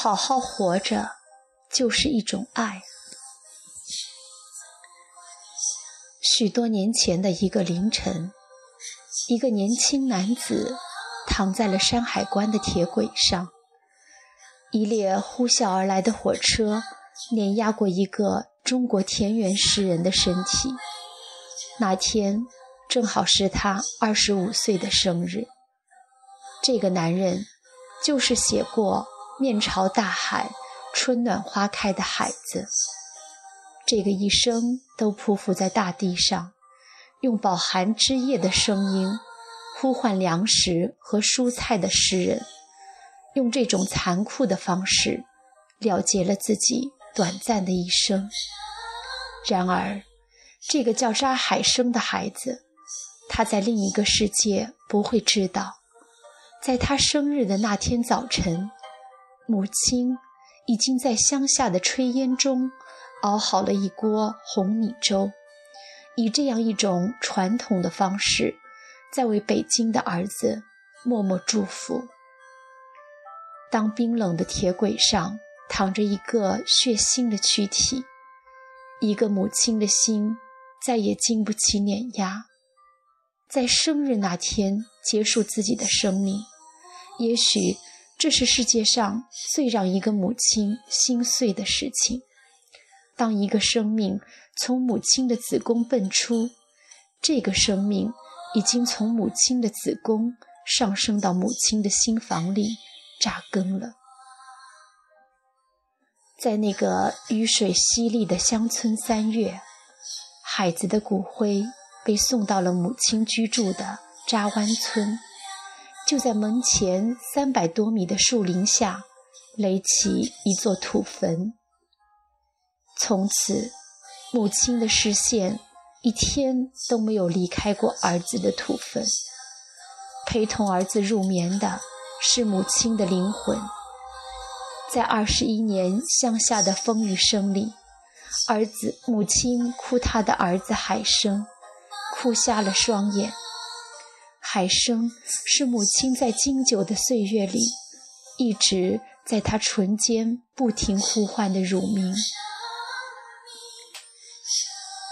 好好活着就是一种爱。许多年前的一个凌晨，一个年轻男子躺在了山海关的铁轨上，一列呼啸而来的火车碾压过一个中国田园诗人的身体。那天正好是他二十五岁的生日。这个男人就是写过“面朝大海，春暖花开”的孩子。这个一生都匍匐在大地上，用饱含枝叶的声音呼唤粮食和蔬菜的诗人，用这种残酷的方式了结了自己短暂的一生。然而，这个叫扎海生的孩子，他在另一个世界不会知道，在他生日的那天早晨，母亲已经在乡下的炊烟中。熬好了一锅红米粥，以这样一种传统的方式，在为北京的儿子默默祝福。当冰冷的铁轨上躺着一个血腥的躯体，一个母亲的心再也经不起碾压，在生日那天结束自己的生命，也许这是世界上最让一个母亲心碎的事情。当一个生命从母亲的子宫蹦出，这个生命已经从母亲的子宫上升到母亲的心房里扎根了。在那个雨水淅沥的乡村三月，孩子的骨灰被送到了母亲居住的扎湾村，就在门前三百多米的树林下垒起一座土坟。从此，母亲的视线一天都没有离开过儿子的土坟。陪同儿子入眠的是母亲的灵魂。在二十一年乡下的风雨声里，儿子、母亲哭他的儿子海生，哭瞎了双眼。海生是母亲在经久的岁月里，一直在他唇间不停呼唤的乳名。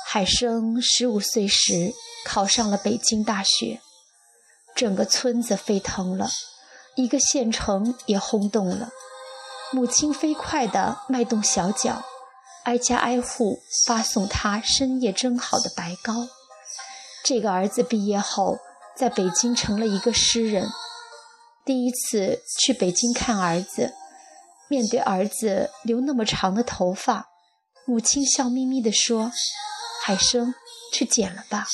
海生十五岁时考上了北京大学，整个村子沸腾了，一个县城也轰动了。母亲飞快地迈动小脚，挨家挨户发送他深夜蒸好的白糕。这个儿子毕业后在北京成了一个诗人。第一次去北京看儿子，面对儿子留那么长的头发，母亲笑眯眯地说。海生，去捡了吧。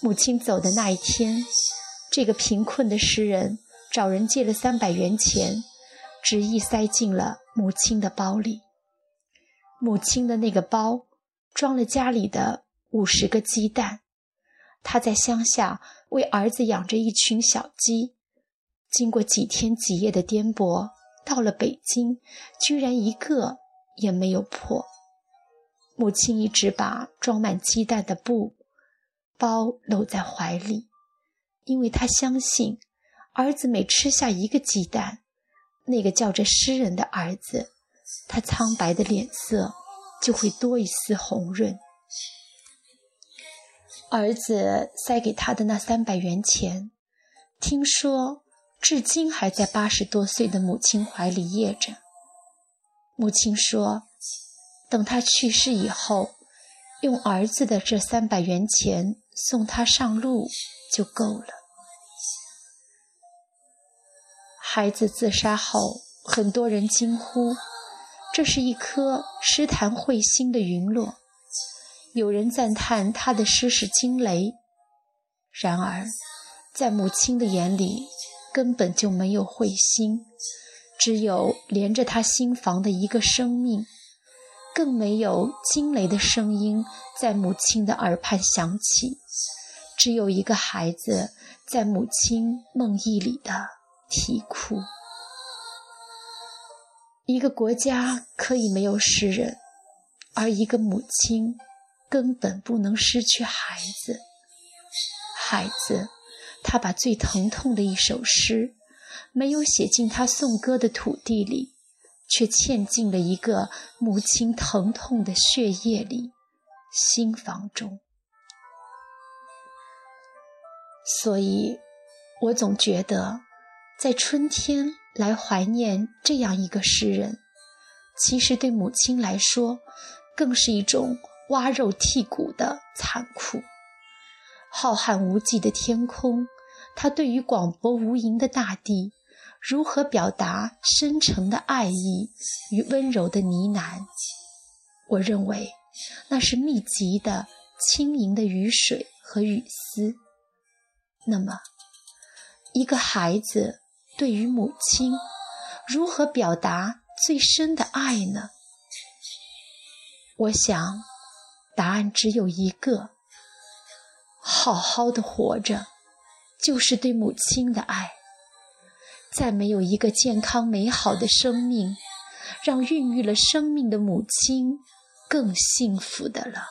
母亲走的那一天，这个贫困的诗人找人借了三百元钱，执意塞进了母亲的包里。母亲的那个包装了家里的五十个鸡蛋。他在乡下为儿子养着一群小鸡，经过几天几夜的颠簸，到了北京，居然一个也没有破。母亲一直把装满鸡蛋的布包搂在怀里，因为她相信，儿子每吃下一个鸡蛋，那个叫着诗人的儿子，他苍白的脸色就会多一丝红润。儿子塞给他的那三百元钱，听说至今还在八十多岁的母亲怀里掖着。母亲说。等他去世以后，用儿子的这三百元钱送他上路就够了。孩子自杀后，很多人惊呼：“这是一颗诗坛彗星的陨落。”有人赞叹他的诗是惊雷。然而，在母亲的眼里，根本就没有彗星，只有连着他心房的一个生命。更没有惊雷的声音在母亲的耳畔响起，只有一个孩子在母亲梦呓里的啼哭。一个国家可以没有诗人，而一个母亲根本不能失去孩子。孩子，他把最疼痛的一首诗，没有写进他颂歌的土地里，却嵌进了一个母亲疼痛的血液里、心房中。所以，我总觉得，在春天来怀念这样一个诗人，其实对母亲来说，更是一种挖肉剔骨的残酷。浩瀚无际的天空，他对于广博无垠的大地，如何表达深沉的爱意与温柔的呢喃？我认为，那是密集的、轻盈的雨水和雨丝。那么，一个孩子对于母亲如何表达最深的爱呢？我想，答案只有一个：好好的活着，就是对母亲的爱。再没有一个健康美好的生命，让孕育了生命的母亲更幸福的了。